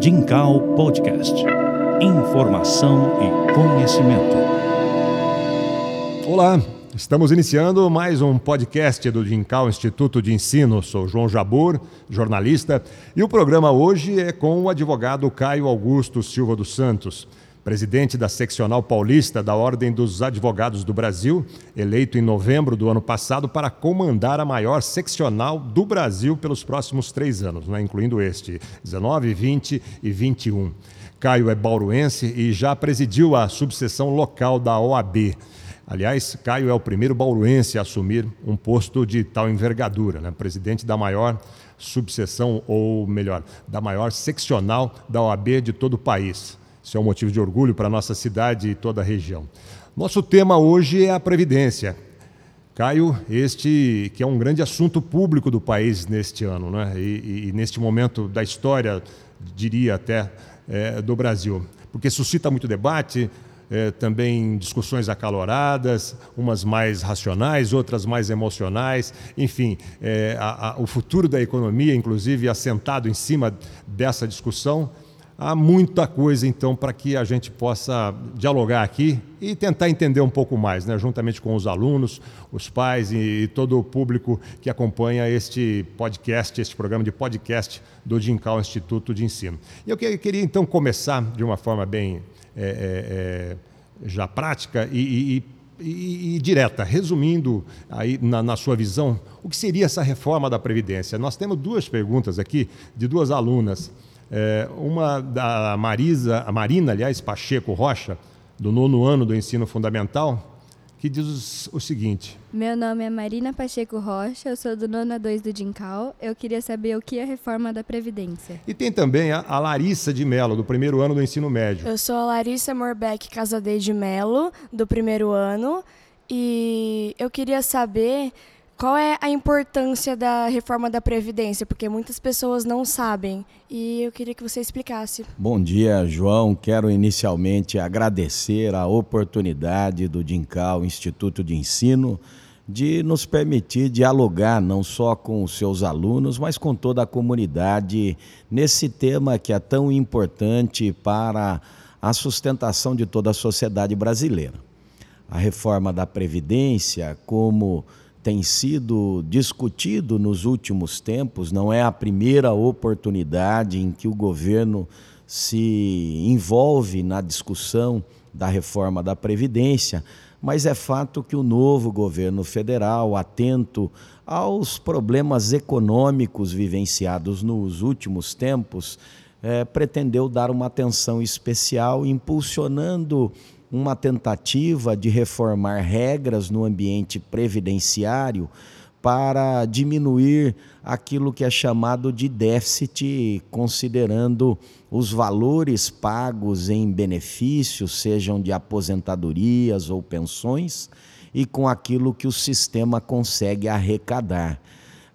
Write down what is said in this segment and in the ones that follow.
Dincal Podcast. Informação e conhecimento. Olá, estamos iniciando mais um podcast do Dincal Instituto de Ensino. Sou João Jabur, jornalista, e o programa hoje é com o advogado Caio Augusto Silva dos Santos presidente da seccional paulista da Ordem dos Advogados do Brasil, eleito em novembro do ano passado para comandar a maior seccional do Brasil pelos próximos três anos, né, incluindo este, 19, 20 e 21. Caio é bauruense e já presidiu a subseção local da OAB. Aliás, Caio é o primeiro bauruense a assumir um posto de tal envergadura, né? presidente da maior subseção, ou melhor, da maior seccional da OAB de todo o país. Isso é um motivo de orgulho para a nossa cidade e toda a região. Nosso tema hoje é a Previdência. Caio, este que é um grande assunto público do país neste ano, né? e, e, e neste momento da história, diria até, é, do Brasil. Porque suscita muito debate, é, também discussões acaloradas, umas mais racionais, outras mais emocionais. Enfim, é, a, a, o futuro da economia, inclusive, assentado em cima dessa discussão. Há muita coisa, então, para que a gente possa dialogar aqui e tentar entender um pouco mais, né? juntamente com os alunos, os pais e, todo o público que acompanha este podcast, este programa de podcast do Dincal Instituto de Ensino. E eu queria, então, começar de uma forma bem é, é, já prática e, e, e, e, direta, resumindo aí na, na, sua visão, o que seria essa reforma da Previdência? Nós temos duas perguntas aqui de duas alunas. É, uma da Marisa, a Marina, aliás, Pacheco Rocha, do nono ano do ensino fundamental, que diz o seguinte: Meu nome é Marina Pacheco Rocha, eu sou do nono a 2 do Dincal. Eu queria saber o que é a reforma da Previdência. E tem também a, a Larissa de Mello, do primeiro ano do ensino médio. Eu sou a Larissa Morbeck Casadei de Mello, do primeiro ano, e eu queria saber qual é a importância da reforma da Previdência? Porque muitas pessoas não sabem e eu queria que você explicasse. Bom dia, João. Quero inicialmente agradecer a oportunidade do DINCAL, Instituto de Ensino, de nos permitir dialogar não só com os seus alunos, mas com toda a comunidade nesse tema que é tão importante para a sustentação de toda a sociedade brasileira. A reforma da Previdência, como tem sido discutido nos últimos tempos, não é a primeira oportunidade em que o governo se envolve na discussão da reforma da Previdência, mas é fato que o novo governo federal, atento aos problemas econômicos vivenciados nos últimos tempos, é, pretendeu dar uma atenção especial, impulsionando uma tentativa de reformar regras no ambiente previdenciário para diminuir aquilo que é chamado de déficit, considerando os valores pagos em benefícios, sejam de aposentadorias ou pensões, e com aquilo que o sistema consegue arrecadar.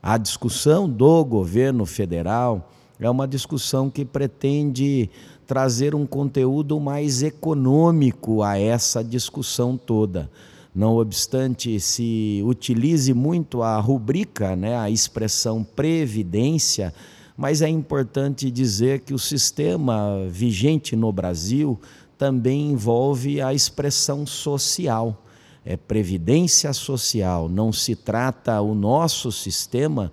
A discussão do governo federal é uma discussão que pretende trazer um conteúdo mais econômico a essa discussão toda. Não obstante se utilize muito a rubrica, né, a expressão previdência, mas é importante dizer que o sistema vigente no Brasil também envolve a expressão social. É previdência social, não se trata o nosso sistema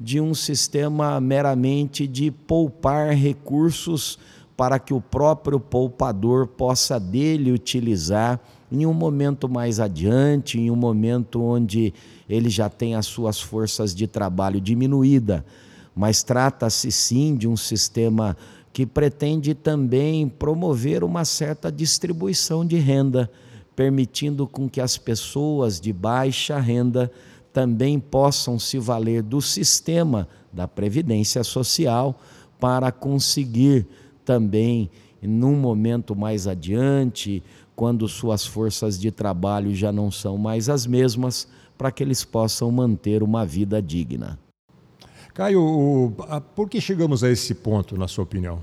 de um sistema meramente de poupar recursos para que o próprio poupador possa dele utilizar em um momento mais adiante, em um momento onde ele já tem as suas forças de trabalho diminuída. Mas trata-se sim de um sistema que pretende também promover uma certa distribuição de renda, permitindo com que as pessoas de baixa renda também possam se valer do sistema da previdência social para conseguir também num momento mais adiante, quando suas forças de trabalho já não são mais as mesmas, para que eles possam manter uma vida digna. Caio, por que chegamos a esse ponto, na sua opinião?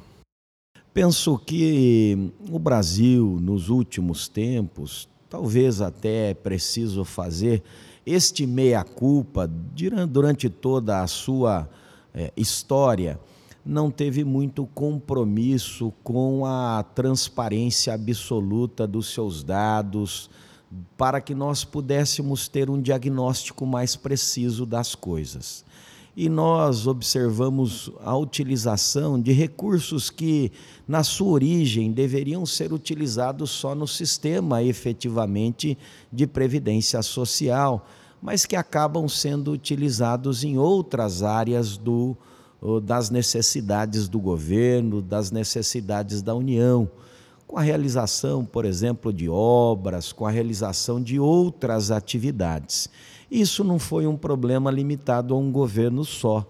Penso que o Brasil, nos últimos tempos, talvez até é preciso fazer este meia-culpa durante toda a sua é, história não teve muito compromisso com a transparência absoluta dos seus dados, para que nós pudéssemos ter um diagnóstico mais preciso das coisas. E nós observamos a utilização de recursos que, na sua origem, deveriam ser utilizados só no sistema efetivamente de previdência social, mas que acabam sendo utilizados em outras áreas do, das necessidades do governo, das necessidades da União com a realização, por exemplo, de obras, com a realização de outras atividades. Isso não foi um problema limitado a um governo só.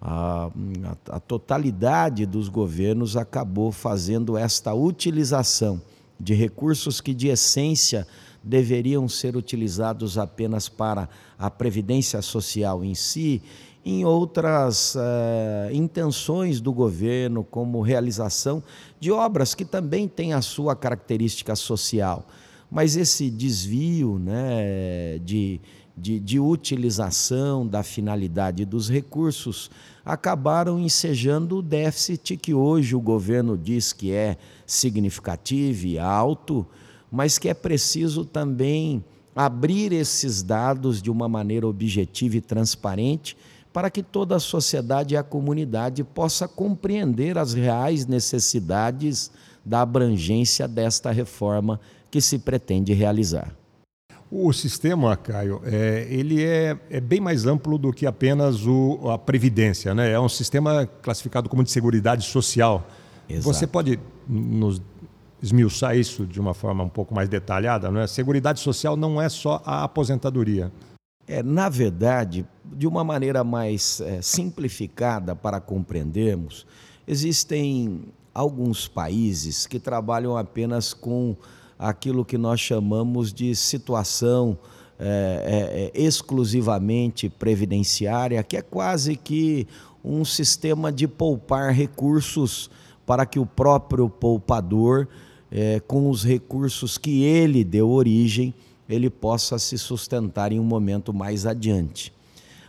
A, a, a, totalidade dos governos acabou fazendo esta utilização de recursos que, de essência, deveriam ser utilizados apenas para a previdência social em si em outras uh, intenções do governo, como realização de obras que também têm a sua característica social. Mas esse desvio né, de, de, de utilização da finalidade dos recursos acabaram ensejando o déficit que hoje o governo diz que é significativo e alto, mas que é preciso também abrir esses dados de uma maneira objetiva e transparente para que toda a sociedade e a comunidade possa compreender as reais necessidades da abrangência desta reforma que se pretende realizar. O sistema, Caio, é, ele é, é, bem mais amplo do que apenas o, a previdência, né? É um sistema classificado como de seguridade social. Exato. Você pode nos esmiuçar isso de uma forma um pouco mais detalhada, não é? Seguridade social não é só a aposentadoria. É, na verdade, de uma maneira mais é, simplificada para compreendermos, existem alguns países que trabalham apenas com aquilo que nós chamamos de situação é, é, é exclusivamente previdenciária, que é quase que um sistema de poupar recursos para que o próprio poupador, é, com os recursos que ele deu origem, ele possa se sustentar em um momento mais adiante.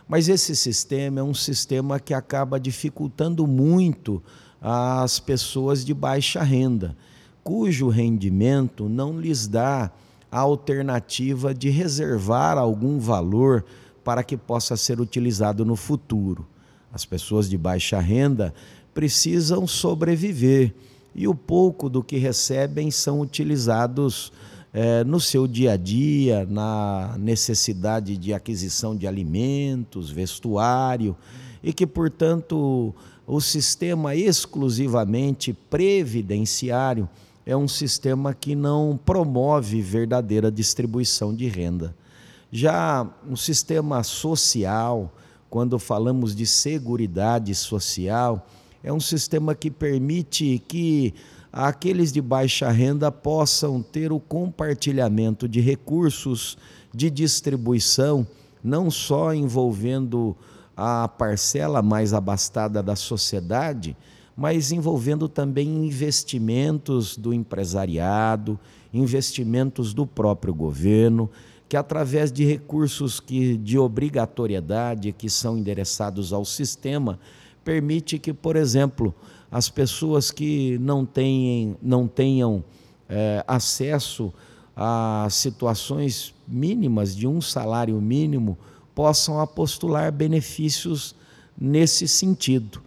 Mas esse sistema é um sistema que acaba dificultando muito as pessoas de baixa renda, cujo rendimento não lhes dá a alternativa de reservar algum valor para que possa ser utilizado no futuro. As pessoas de baixa renda precisam sobreviver e o pouco do que recebem são utilizados é, no seu dia a dia, na necessidade de aquisição de alimentos, vestuário, e que, portanto, o sistema exclusivamente previdenciário é um sistema que não promove verdadeira distribuição de renda. Já o sistema social, quando falamos de seguridade social, é um sistema que permite que aqueles de baixa renda possam ter o compartilhamento de recursos de distribuição, não só envolvendo a parcela mais abastada da sociedade, mas envolvendo também investimentos do empresariado, investimentos do próprio governo, que através de recursos que de obrigatoriedade que são endereçados ao sistema, permite que, por exemplo, as pessoas que não, tenham, não tenham é, acesso a situações mínimas de um salário mínimo possam apostular benefícios nesse sentido,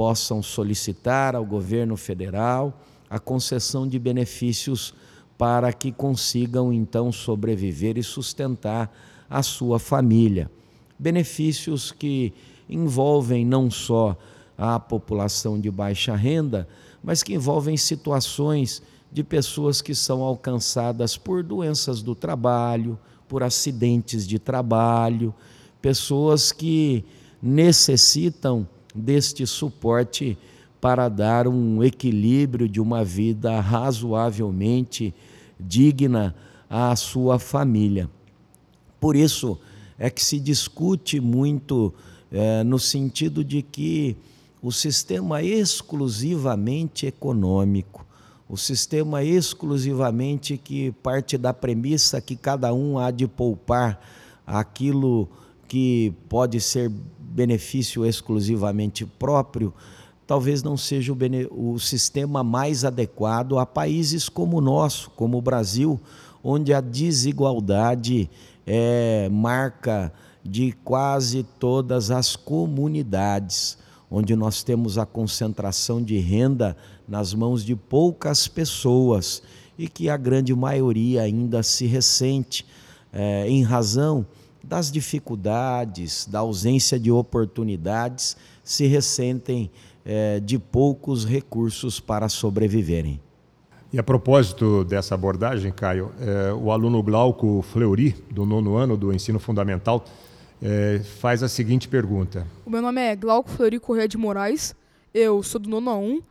possam solicitar ao governo federal a concessão de benefícios para que consigam então sobreviver e sustentar a sua família. Benefícios que envolvem não só à população de baixa renda, mas que envolvem situações de pessoas que são alcançadas por doenças do trabalho, por acidentes de trabalho, pessoas que necessitam deste suporte para dar um equilíbrio de uma vida razoavelmente digna à sua família. Por isso é que se discute muito é, no sentido de que o sistema exclusivamente econômico, o sistema exclusivamente que parte da premissa que cada um há de poupar aquilo que pode ser benefício exclusivamente próprio, talvez não seja o, o sistema mais adequado a países como o nosso, como o Brasil, onde a desigualdade é marca de quase todas as comunidades, onde nós temos a concentração de renda nas mãos de poucas pessoas e que a grande maioria ainda se ressente é, em razão das dificuldades, da ausência de oportunidades, se ressentem é, de poucos recursos para sobreviverem. E a propósito dessa abordagem, Caio, é, o aluno Glauco Fleury, do nono ano do ensino fundamental, é, faz a seguinte pergunta. O meu nome é Glauco Fleury Correia de Moraes, eu sou do nono 1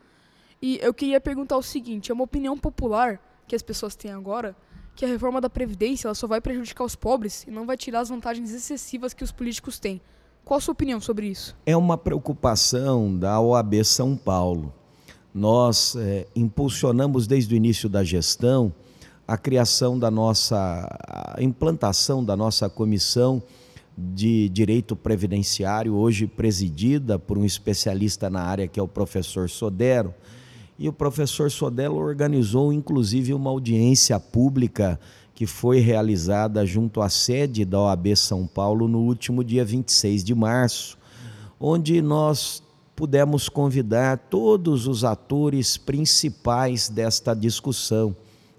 e eu queria perguntar o seguinte, é uma opinião popular que as pessoas têm agora que a reforma da Previdência ela só vai prejudicar os pobres e não vai tirar as vantagens excessivas que os políticos têm. Qual a sua opinião sobre isso? É uma preocupação da OAB São Paulo. Nós é, impulsionamos desde o início da gestão a criação da nossa, a implantação da nossa comissão de direito previdenciário, hoje presidida por um especialista na área que é o professor Sodero e o professor Sodelo organizou inclusive uma audiência pública que foi realizada junto à sede da OAB São Paulo no último dia 26 de março, onde nós pudemos convidar todos os atores principais desta discussão.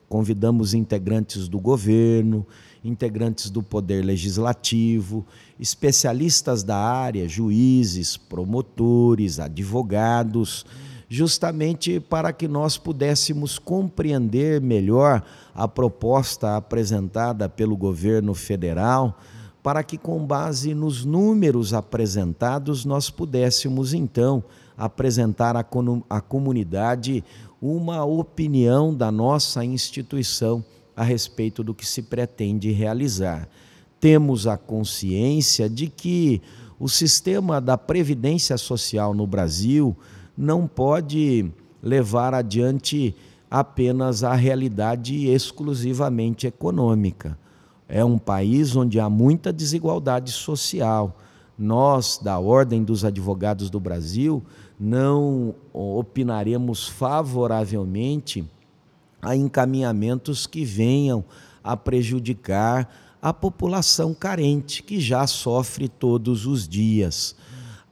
Convidamos integrantes do governo, integrantes do Poder Legislativo, especialistas da área, juízes, promotores, advogados justamente para que nós pudéssemos compreender melhor a proposta apresentada pelo governo federal, para que, com base nos números apresentados, nós pudéssemos então apresentar à, à comunidade uma opinião da nossa instituição a respeito do que se pretende realizar. Temos a consciência de que o sistema da previdência social no Brasil não pode levar adiante apenas a realidade exclusivamente econômica. É um país onde há muita desigualdade social. Nós, da Ordem dos Advogados do Brasil, não opinaremos favoravelmente a encaminhamentos que venham a prejudicar a população carente, que já sofre todos os dias.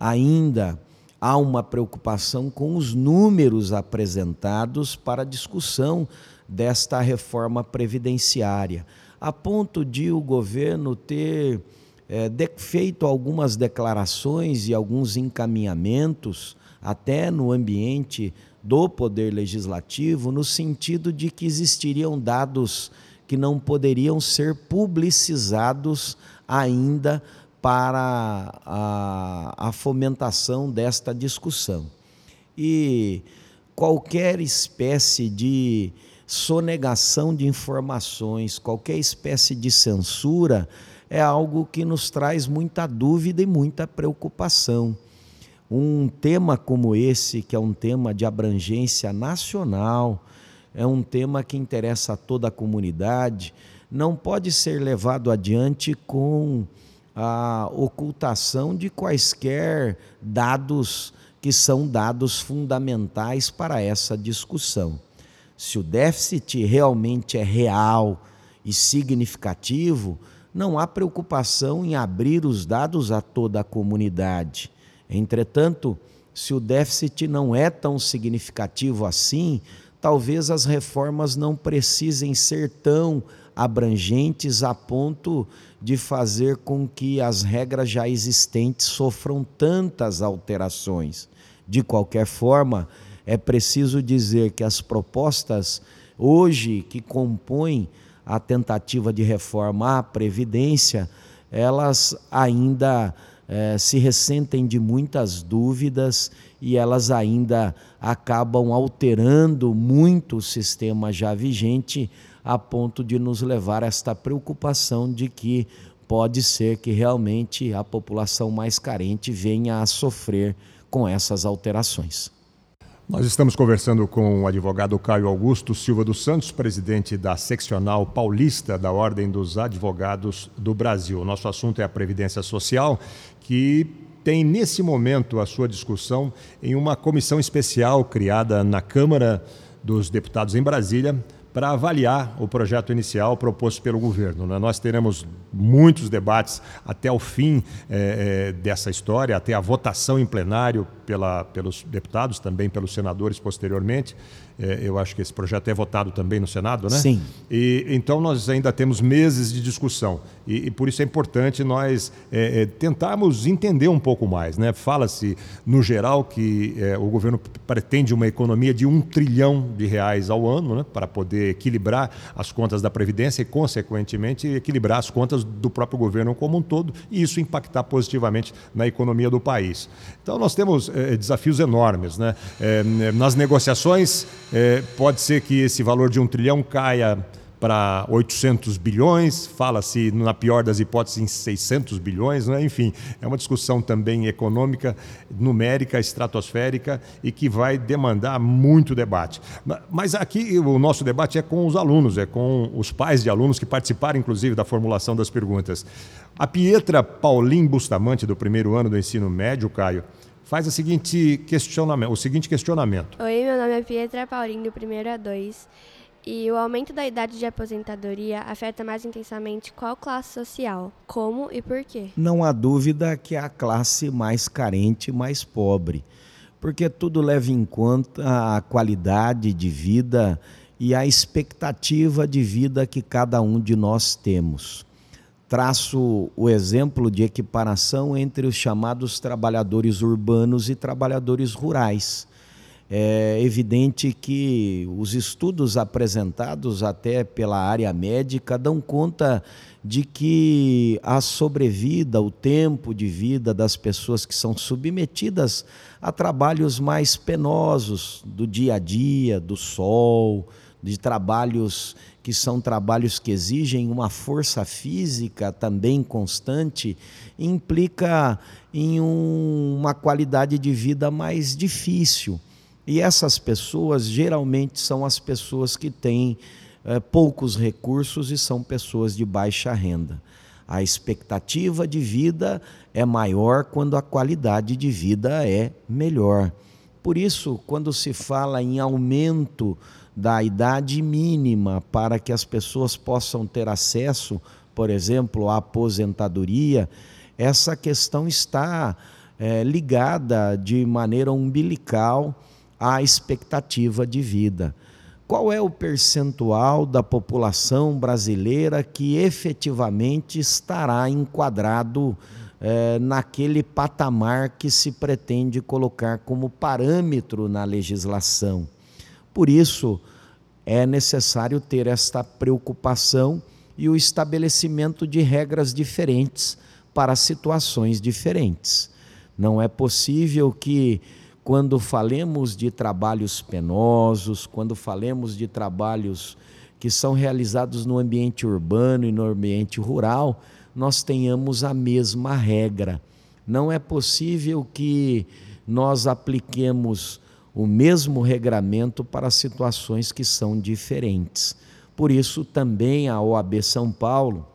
Ainda há uma preocupação com os números apresentados para discussão desta reforma previdenciária, a ponto de o governo ter é, de, feito algumas declarações e alguns encaminhamentos, até no ambiente do Poder Legislativo, no sentido de que existiriam dados que não poderiam ser publicizados ainda para a, a fomentação desta discussão. E qualquer espécie de sonegação de informações, qualquer espécie de censura, é algo que nos traz muita dúvida e muita preocupação. Um tema como esse, que é um tema de abrangência nacional, é um tema que interessa a toda a comunidade, não pode ser levado adiante com a ocultação de quaisquer dados que são dados fundamentais para essa discussão. Se o déficit realmente é real e significativo, não há preocupação em abrir os dados a toda a comunidade. Entretanto, se o déficit não é tão significativo assim, talvez as reformas não precisem ser tão abrangentes a ponto de fazer com que as regras já existentes sofram tantas alterações. De qualquer forma, é preciso dizer que as propostas hoje que compõem a tentativa de reforma à Previdência, elas ainda eh, se ressentem de muitas dúvidas e elas ainda acabam alterando muito o sistema já vigente, a ponto de nos levar a esta preocupação de que pode ser que realmente a população mais carente venha a sofrer com essas alterações. Nós estamos conversando com o advogado Caio Augusto Silva dos Santos, presidente da seccional paulista da Ordem dos Advogados do Brasil. Nosso assunto é a Previdência Social, que tem nesse momento a sua discussão em uma comissão especial criada na Câmara dos Deputados em Brasília para avaliar o projeto inicial proposto pelo governo. Né? Nós teremos muitos debates até o fim é, é, dessa história, até a votação em plenário pela, pelos deputados, também pelos senadores posteriormente. É, eu acho que esse projeto é votado também no Senado, né? Sim. E, então nós ainda temos meses de discussão e, e por isso é importante nós tentarmos entender um pouco mais, né? Fala-se no geral que o governo pretende uma economia de um trilhão de reais ao ano, né? Para poder equilibrar as contas da previdência e consequentemente equilibrar as contas do próprio governo como um todo e isso impactar positivamente na economia do país. Então nós temos é, desafios enormes, né? É, nas negociações é, pode ser que esse valor de um trilhão caia para 800 bilhões, fala-se, na pior das hipóteses, em 600 bilhões, né? enfim, é uma discussão também econômica, numérica, estratosférica e que vai demandar muito debate. Mas aqui o nosso debate é com os alunos, é com os pais de alunos que participaram, inclusive, da formulação das perguntas. A Pietra Paulim Bustamante, do primeiro ano do ensino médio, Caio, faz o seguinte questionamento, o seguinte questionamento. Oi, meu nome é Pietra Paulinho, do primeiro a dois. E o aumento da idade de aposentadoria afeta mais intensamente qual classe social? Como e por quê? Não há dúvida que é a classe mais carente, mais pobre, porque tudo leva em conta a qualidade de vida e a expectativa de vida que cada um de nós temos traço o exemplo de equiparação entre os chamados trabalhadores urbanos e trabalhadores rurais. É evidente que os estudos apresentados até pela área médica dão conta de que a sobrevida, o tempo de vida das pessoas que são submetidas a trabalhos mais penosos do dia a dia, do sol, de trabalhos que são trabalhos que exigem uma força física também constante, implica em um, uma qualidade de vida mais difícil. E essas pessoas geralmente são as pessoas que têm é, poucos recursos e são pessoas de baixa renda. A expectativa de vida é maior quando a qualidade de vida é melhor. Por isso, quando se fala em aumento da idade mínima para que as pessoas possam ter acesso, por exemplo, à aposentadoria, essa questão está é, ligada de maneira umbilical à expectativa de vida. Qual é o percentual da população brasileira que efetivamente estará enquadrado é, naquele patamar que se pretende colocar como parâmetro na legislação? Por isso, é necessário ter esta preocupação e o estabelecimento de regras diferentes para situações diferentes. Não é possível que, quando falemos de trabalhos penosos, quando falemos de trabalhos que são realizados no ambiente urbano e no ambiente rural, nós tenhamos a mesma regra. Não é possível que nós apliquemos o mesmo regramento para situações que são diferentes. Por isso, também a OAB São Paulo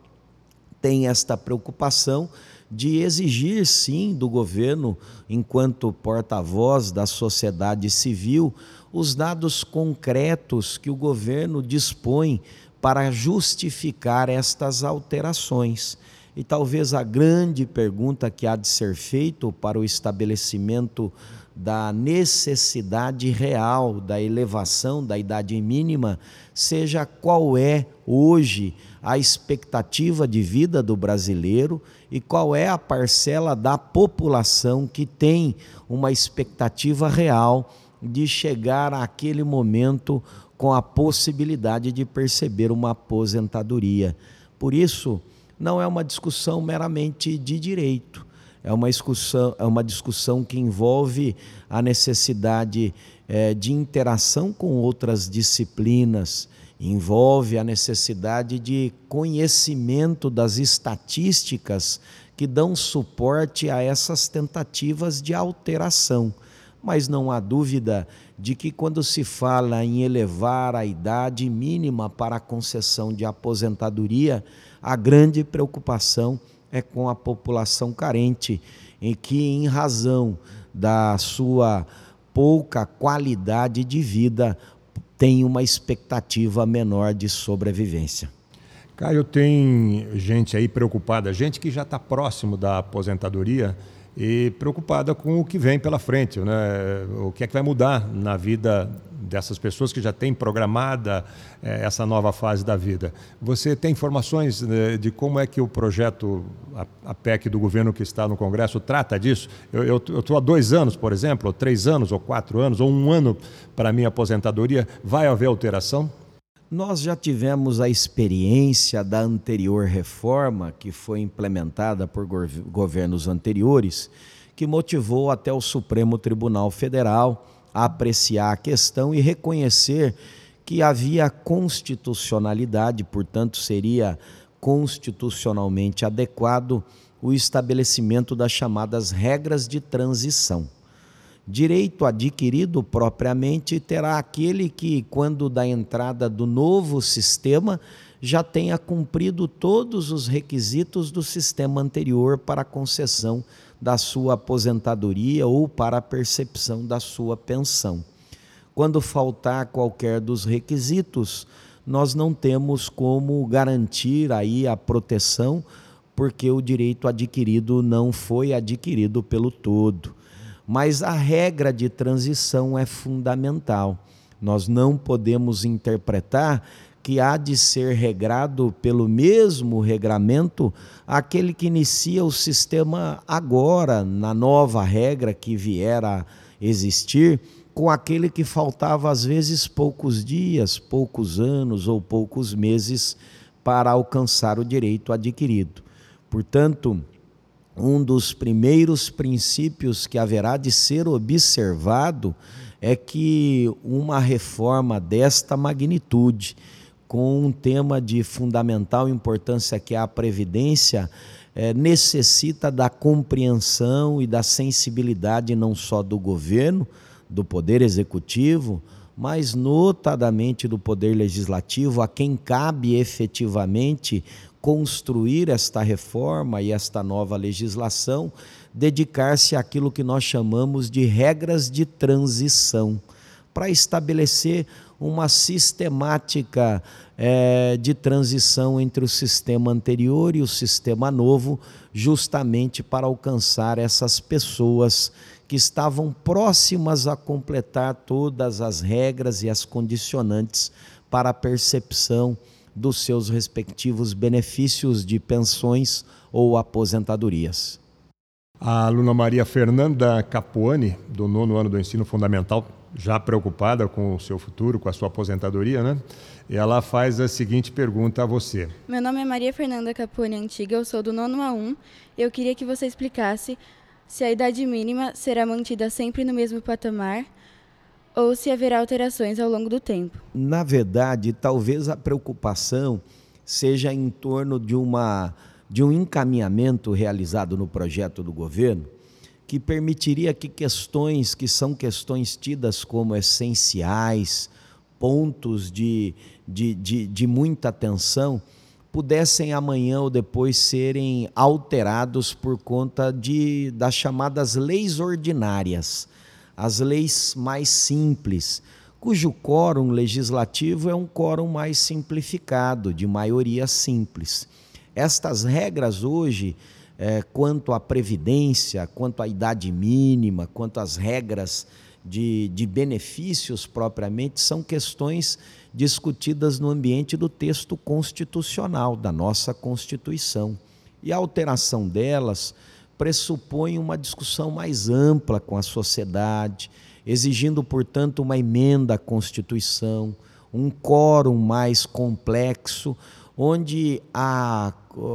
tem esta preocupação de exigir, sim, do governo, enquanto porta-voz da sociedade civil, os dados concretos que o governo dispõe para justificar estas alterações. E talvez a grande pergunta que há de ser feita para o estabelecimento da necessidade real da elevação da idade mínima seja qual é hoje a expectativa de vida do brasileiro e qual é a parcela da população que tem uma expectativa real de chegar àquele momento com a possibilidade de perceber uma aposentadoria. Por isso, não é uma discussão meramente de direito é uma discussão, é uma discussão que envolve a necessidade é, de interação com outras disciplinas, envolve a necessidade de conhecimento das estatísticas que dão suporte a essas tentativas de alteração. Mas não há dúvida de que, quando se fala em elevar a idade mínima para a concessão de aposentadoria, a grande preocupação é com a população carente, em que, em razão da sua pouca qualidade de vida, tem uma expectativa menor de sobrevivência. Caio, tem gente aí preocupada, gente que já está próximo da aposentadoria e preocupada com o que vem pela frente, né? o que é que vai mudar na vida dessas pessoas que já têm programada eh, essa nova fase da vida. Você tem informações né, de como é que o projeto, a, a, PEC do governo que está no Congresso, trata disso? Eu estou há dois anos, por exemplo, ou três anos, ou quatro anos, ou um ano para a minha aposentadoria. Vai haver alteração? Nós já tivemos a experiência da anterior reforma, que foi implementada por governos anteriores, que motivou até o Supremo Tribunal Federal apreciar a questão e reconhecer que havia constitucionalidade, portanto, seria constitucionalmente adequado o estabelecimento das chamadas regras de transição. Direito adquirido propriamente terá aquele que, quando da entrada do novo sistema, já tenha cumprido todos os requisitos do sistema anterior para a concessão da sua aposentadoria ou para a percepção da sua pensão. Quando faltar qualquer dos requisitos, nós não temos como garantir aí a proteção, porque o direito adquirido não foi adquirido pelo todo mas a regra de transição é fundamental. Nós não podemos interpretar que há de ser regrado pelo mesmo regramento aquele que inicia o sistema agora, na nova regra que vier a existir, com aquele que faltava às vezes poucos dias, poucos anos ou poucos meses para alcançar o direito adquirido. Portanto, um dos primeiros princípios que haverá de ser observado é que uma reforma desta magnitude, com um tema de fundamental importância que é a previdência, é, necessita da compreensão e da sensibilidade não só do governo, do poder executivo, mas notadamente do poder legislativo, a quem cabe efetivamente construir esta reforma e esta nova legislação, dedicar-se àquilo que nós chamamos de regras de transição, para estabelecer uma sistemática é, de transição entre o sistema anterior e o sistema novo, justamente para alcançar essas pessoas que estavam próximas a completar todas as regras e as condicionantes para a percepção dos seus respectivos benefícios de pensões ou aposentadorias. A aluna Maria Fernanda Capuani, do nono ano do ensino fundamental, já preocupada com o seu futuro, com a sua aposentadoria, né? Ela faz a seguinte pergunta a você. Meu nome é Maria Fernanda Capuani Antiga, eu sou do nono A1. Eu queria que você explicasse se a idade mínima será mantida sempre no mesmo patamar ou se haverá alterações ao longo do tempo. Na verdade, talvez a preocupação seja em torno de, uma, de um encaminhamento realizado no projeto do governo que permitiria que questões que são questões tidas como essenciais, pontos de, de, de, de muita atenção, pudessem amanhã ou depois serem alterados por conta de, das chamadas leis ordinárias as leis mais simples, cujo quórum legislativo é um quórum mais simplificado, de maioria simples. Estas regras hoje, é, quanto à previdência, quanto à idade mínima, quanto às regras de, de benefícios propriamente, são questões discutidas no ambiente do texto constitucional, da nossa Constituição. E a alteração delas pressupõe uma discussão mais ampla com a sociedade, exigindo, portanto, uma emenda à Constituição, um quórum mais complexo, onde a,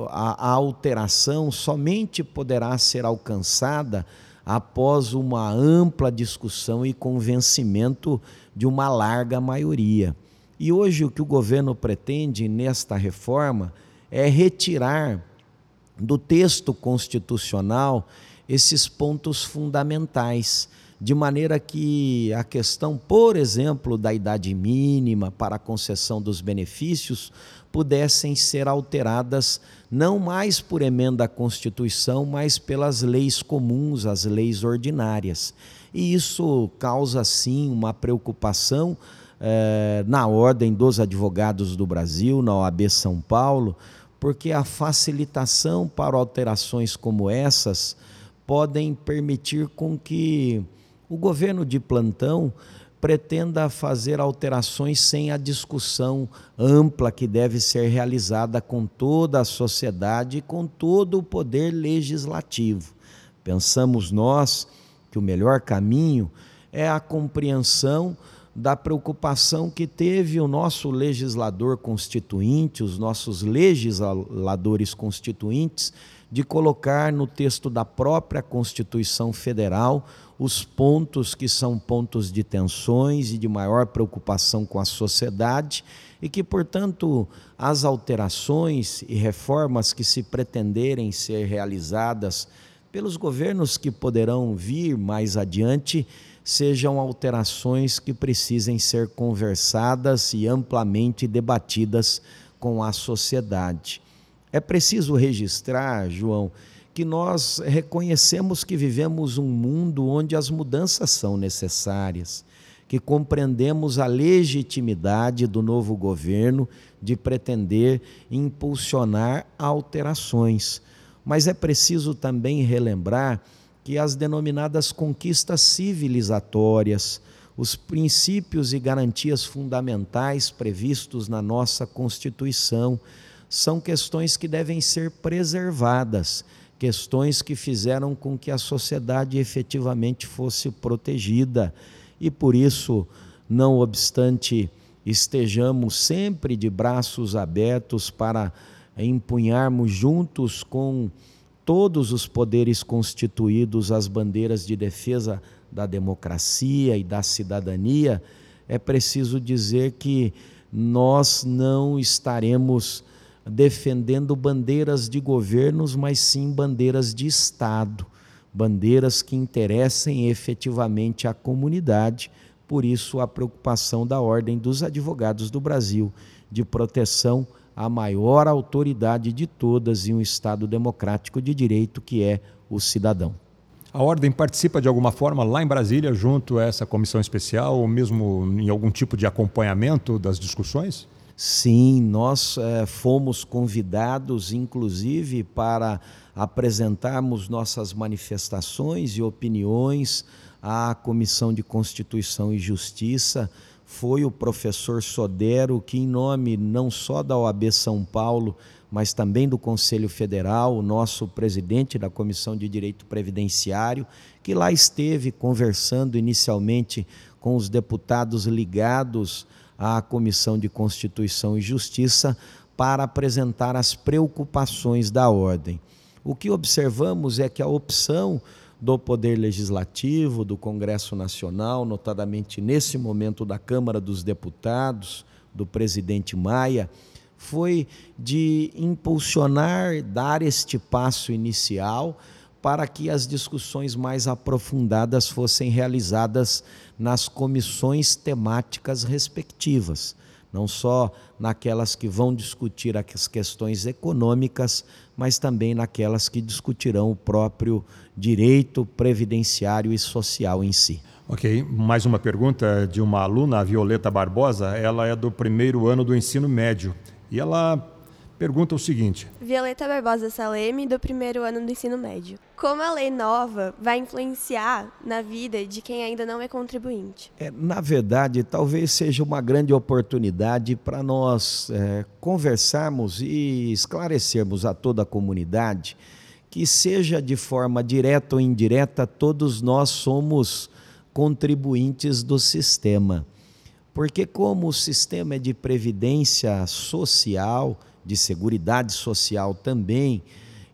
a, a alteração somente poderá ser alcançada após uma ampla discussão e convencimento de uma larga maioria. E hoje o que o governo pretende nesta reforma é retirar do texto constitucional esses pontos fundamentais, de maneira que a questão, por exemplo, da idade mínima para a concessão dos benefícios pudessem ser alteradas não mais por emenda à Constituição, mas pelas leis comuns, as leis ordinárias. E isso causa, sim, uma preocupação eh, na Ordem dos Advogados do Brasil, na OAB São Paulo, porque a facilitação para alterações como essas podem permitir com que o governo de plantão pretenda fazer alterações sem a discussão ampla que deve ser realizada com toda a sociedade e com todo o poder legislativo. Pensamos nós que o melhor caminho é a compreensão da preocupação que teve o nosso legislador constituinte, os nossos legisladores constituintes, de colocar no texto da própria Constituição Federal os pontos que são pontos de tensões e de maior preocupação com a sociedade e que, portanto, as alterações e reformas que se pretenderem ser realizadas pelos governos que poderão vir mais adiante sejam alterações que precisem ser conversadas e amplamente debatidas com a sociedade. É preciso registrar, João, que nós reconhecemos que vivemos um mundo onde as mudanças são necessárias, que compreendemos a legitimidade do novo governo de pretender impulsionar alterações. Mas é preciso também relembrar que as denominadas conquistas civilizatórias, os princípios e garantias fundamentais previstos na nossa Constituição, são questões que devem ser preservadas questões que fizeram com que a sociedade efetivamente fosse protegida. E por isso, não obstante estejamos sempre de braços abertos para empunharmos juntos com todos os poderes constituídos as bandeiras de defesa da democracia e da cidadania, é preciso dizer que nós não estaremos defendendo bandeiras de governos, mas sim bandeiras de Estado, bandeiras que interessem efetivamente à comunidade. Por isso, a preocupação da Ordem dos Advogados do Brasil de proteção à maior autoridade de todas em um Estado democrático de direito, que é o cidadão. A Ordem participa de alguma forma lá em Brasília, junto a essa comissão especial, ou mesmo em algum tipo de acompanhamento das discussões? Sim, nós é, fomos convidados, inclusive, para apresentarmos nossas manifestações e opiniões à Comissão de Constituição e Justiça. Foi o professor Sodero que, em nome não só da OAB São Paulo, mas também do Conselho Federal, o nosso presidente da Comissão de Direito Previdenciário, que lá esteve conversando inicialmente com os deputados ligados à Comissão de Constituição e Justiça para apresentar as preocupações da ordem. O que observamos é que a opção do Poder Legislativo, do Congresso Nacional, notadamente nesse momento da Câmara dos Deputados, do presidente Maia, foi de impulsionar, dar este passo inicial para que as discussões mais aprofundadas fossem realizadas nas comissões temáticas respectivas, não só naquelas que vão discutir as questões econômicas, mas também naquelas que discutirão o próprio direito previdenciário e social em si. Ok, mais uma pergunta de uma aluna, a Violeta Barbosa. Ela é do primeiro ano do ensino médio e ela pergunta o seguinte: Violeta Barbosa Saleme, do primeiro ano do ensino médio. Como a lei nova vai influenciar na vida de quem ainda não é contribuinte? É, na verdade, talvez seja uma grande oportunidade para nós é, conversarmos e esclarecermos a toda a comunidade que, seja de forma direta ou indireta, todos nós somos contribuintes do sistema. Porque, como o sistema é de previdência social, de seguridade social também,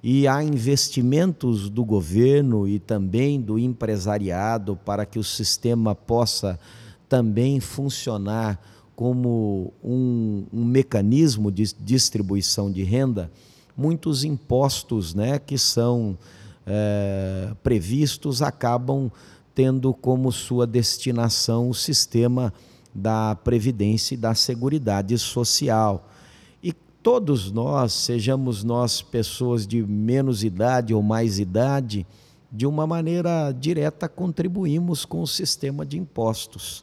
e há investimentos do governo e também do empresariado para que o sistema possa também funcionar como um, um mecanismo de distribuição de renda, muitos impostos né, que são é, previstos acabam tendo como sua destinação o sistema da previdência e da seguridade social. Todos nós, sejamos nós pessoas de menos idade ou mais idade, de uma maneira direta contribuímos com o sistema de impostos.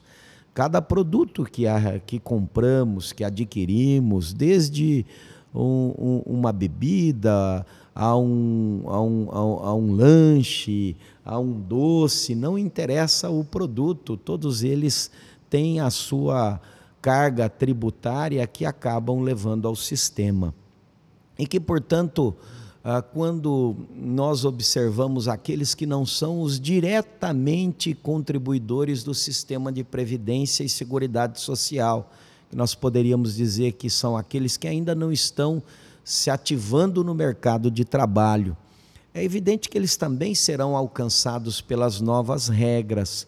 Cada produto que, que compramos, que adquirimos, desde um, um, uma bebida, a um, a, um, a um lanche, a um doce, não interessa o produto, todos eles têm a sua carga tributária que acabam levando ao sistema. E que, portanto, ah, quando nós observamos aqueles que não são os diretamente contribuidores do sistema de previdência e seguridade social, que nós poderíamos dizer que são aqueles que ainda não estão se ativando no mercado de trabalho. É evidente que eles também serão alcançados pelas novas regras,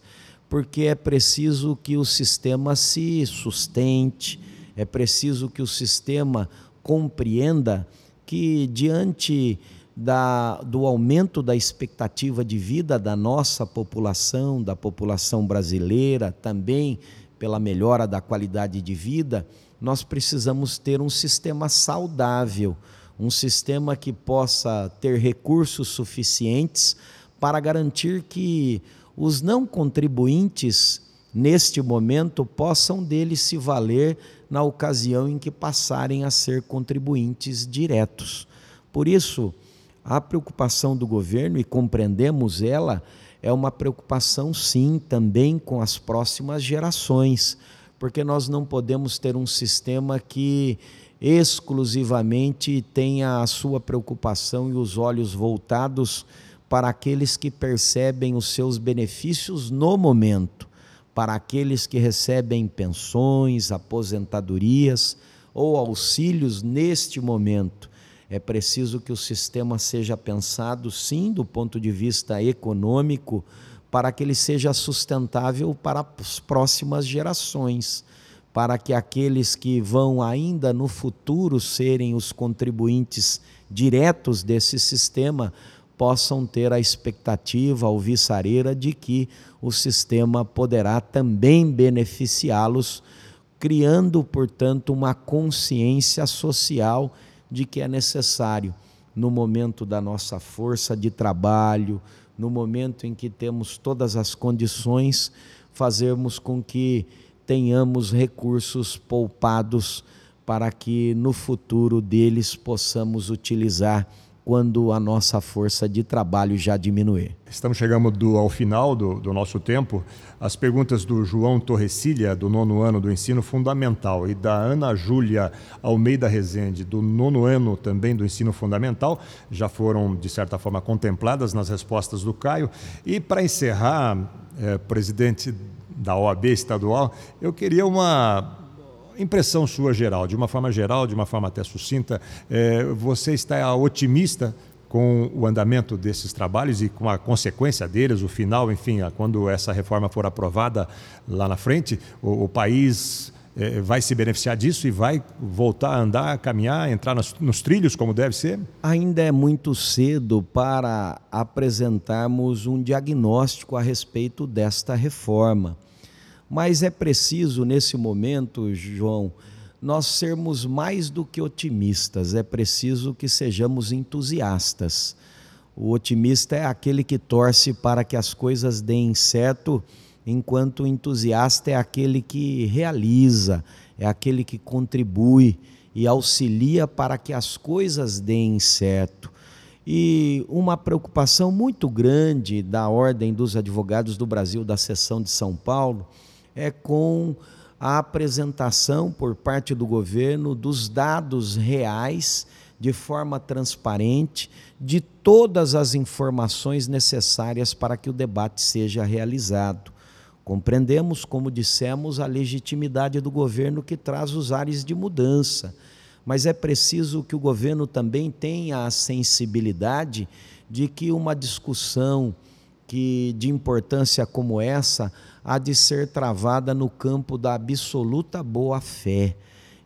porque é preciso que o sistema se sustente, é preciso que o sistema compreenda que, diante da, do aumento da expectativa de vida da nossa população, da população brasileira, também pela melhora da qualidade de vida, nós precisamos ter um sistema saudável, um sistema que possa ter recursos suficientes para garantir que os não contribuintes, neste momento, possam dele se valer na ocasião em que passarem a ser contribuintes diretos. Por isso, a preocupação do governo, e compreendemos ela, é uma preocupação, sim, também com as próximas gerações, porque nós não podemos ter um sistema que exclusivamente tenha a sua preocupação e os olhos voltados para aqueles que percebem os seus benefícios no momento para aqueles que recebem pensões, aposentadorias ou auxílios neste momento. É preciso que o sistema seja pensado, sim, do ponto de vista econômico, para que ele seja sustentável para as próximas gerações, para que aqueles que vão ainda no futuro serem os contribuintes diretos desse sistema possam ter a expectativa alvissareira de que o sistema poderá também beneficiá-los, criando, portanto, uma consciência social de que é necessário, no momento da nossa força de trabalho, no momento em que temos todas as condições, fazermos com que tenhamos recursos poupados para que no futuro deles possamos utilizar quando a nossa força de trabalho já diminuir. Estamos chegando do, ao final do, do, nosso tempo. As perguntas do João Torrecilha, do nono ano do ensino fundamental, e da Ana Júlia Almeida Rezende, do nono ano também do ensino fundamental, já foram, de certa forma, contempladas nas respostas do Caio. E para encerrar, é, presidente da OAB estadual, eu queria uma impressão sua geral, de uma forma geral, de uma forma até sucinta, é, você está otimista com o andamento desses trabalhos e com a consequência deles, o final, enfim, quando essa reforma for aprovada lá na frente, o, o país é, vai se beneficiar disso e vai voltar a andar, a caminhar, entrar nos, nos, trilhos como deve ser? Ainda é muito cedo para apresentarmos um diagnóstico a respeito desta reforma. Mas é preciso, nesse momento, João, nós sermos mais do que otimistas, é preciso que sejamos entusiastas. O otimista é aquele que torce para que as coisas deem certo, enquanto o entusiasta é aquele que realiza, é aquele que contribui e auxilia para que as coisas deem certo. E uma preocupação muito grande da Ordem dos Advogados do Brasil, da seção de São Paulo, é com a apresentação por parte do governo dos dados reais, de forma transparente, de todas as informações necessárias para que o debate seja realizado. Compreendemos, como dissemos, a legitimidade do governo que traz os ares de mudança, mas é preciso que o governo também tenha a sensibilidade de que uma discussão que de importância como essa há de ser travada no campo da absoluta boa-fé.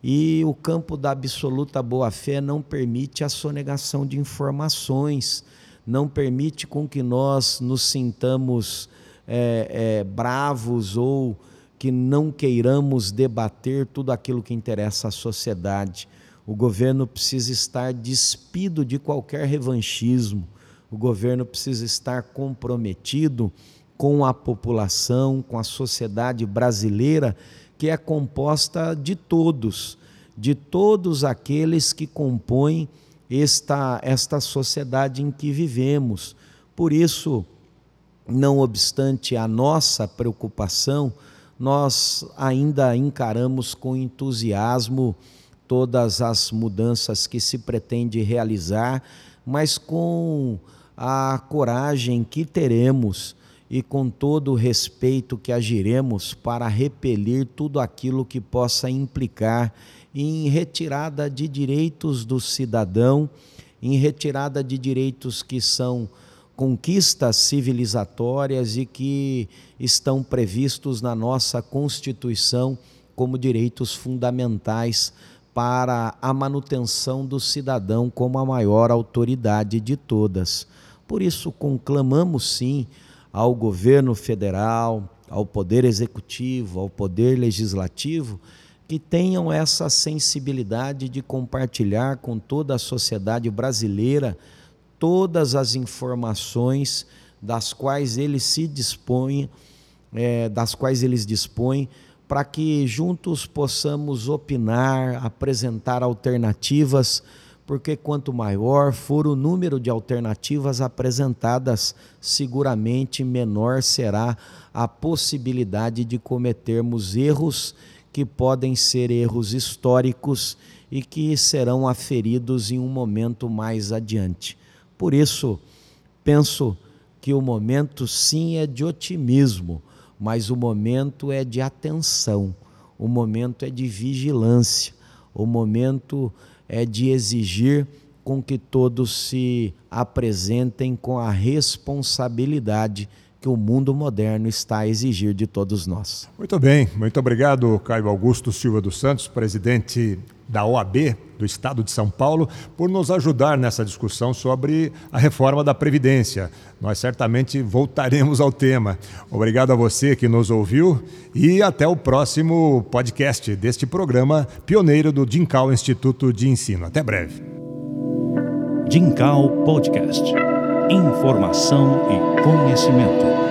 E o campo da absoluta boa-fé não permite a sonegação de informações, não permite com que nós nos sintamos é, é, bravos ou que não queiramos debater tudo aquilo que interessa à sociedade. O governo precisa estar despido de qualquer revanchismo. O governo precisa estar comprometido com a população, com a sociedade brasileira, que é composta de todos, de todos aqueles que compõem esta, esta sociedade em que vivemos. Por isso, não obstante a nossa preocupação, nós ainda encaramos com entusiasmo todas as mudanças que se pretende realizar, mas com a coragem que teremos e com todo o respeito que agiremos para repelir tudo aquilo que possa implicar em retirada de direitos do cidadão, em retirada de direitos que são conquistas civilizatórias e que estão previstos na nossa Constituição como direitos fundamentais para a manutenção do cidadão como a maior autoridade de todas. Por isso, conclamamos sim ao governo federal, ao poder executivo, ao poder legislativo, que tenham essa sensibilidade de compartilhar com toda a sociedade brasileira todas as informações das quais eles se dispõem, é, das quais eles dispõem, para que juntos possamos opinar, apresentar alternativas, porque quanto maior for o número de alternativas apresentadas, seguramente menor será a possibilidade de cometermos erros que podem ser erros históricos e que serão aferidos em um momento mais adiante. Por isso, penso que o momento sim é de otimismo, mas o momento é de atenção, o momento é de vigilância, o momento é de exigir com que todos se apresentem com a responsabilidade que o mundo moderno está a exigir de todos nós. Muito bem, muito obrigado, Caio Augusto Silva dos Santos, presidente da OAB do Estado de São Paulo, por nos ajudar nessa discussão sobre a reforma da Previdência. Nós certamente voltaremos ao tema. Obrigado a você que nos ouviu e até o próximo podcast deste programa pioneiro do Dincal Instituto de Ensino. Até breve. Dincal Podcast. Informação e conhecimento.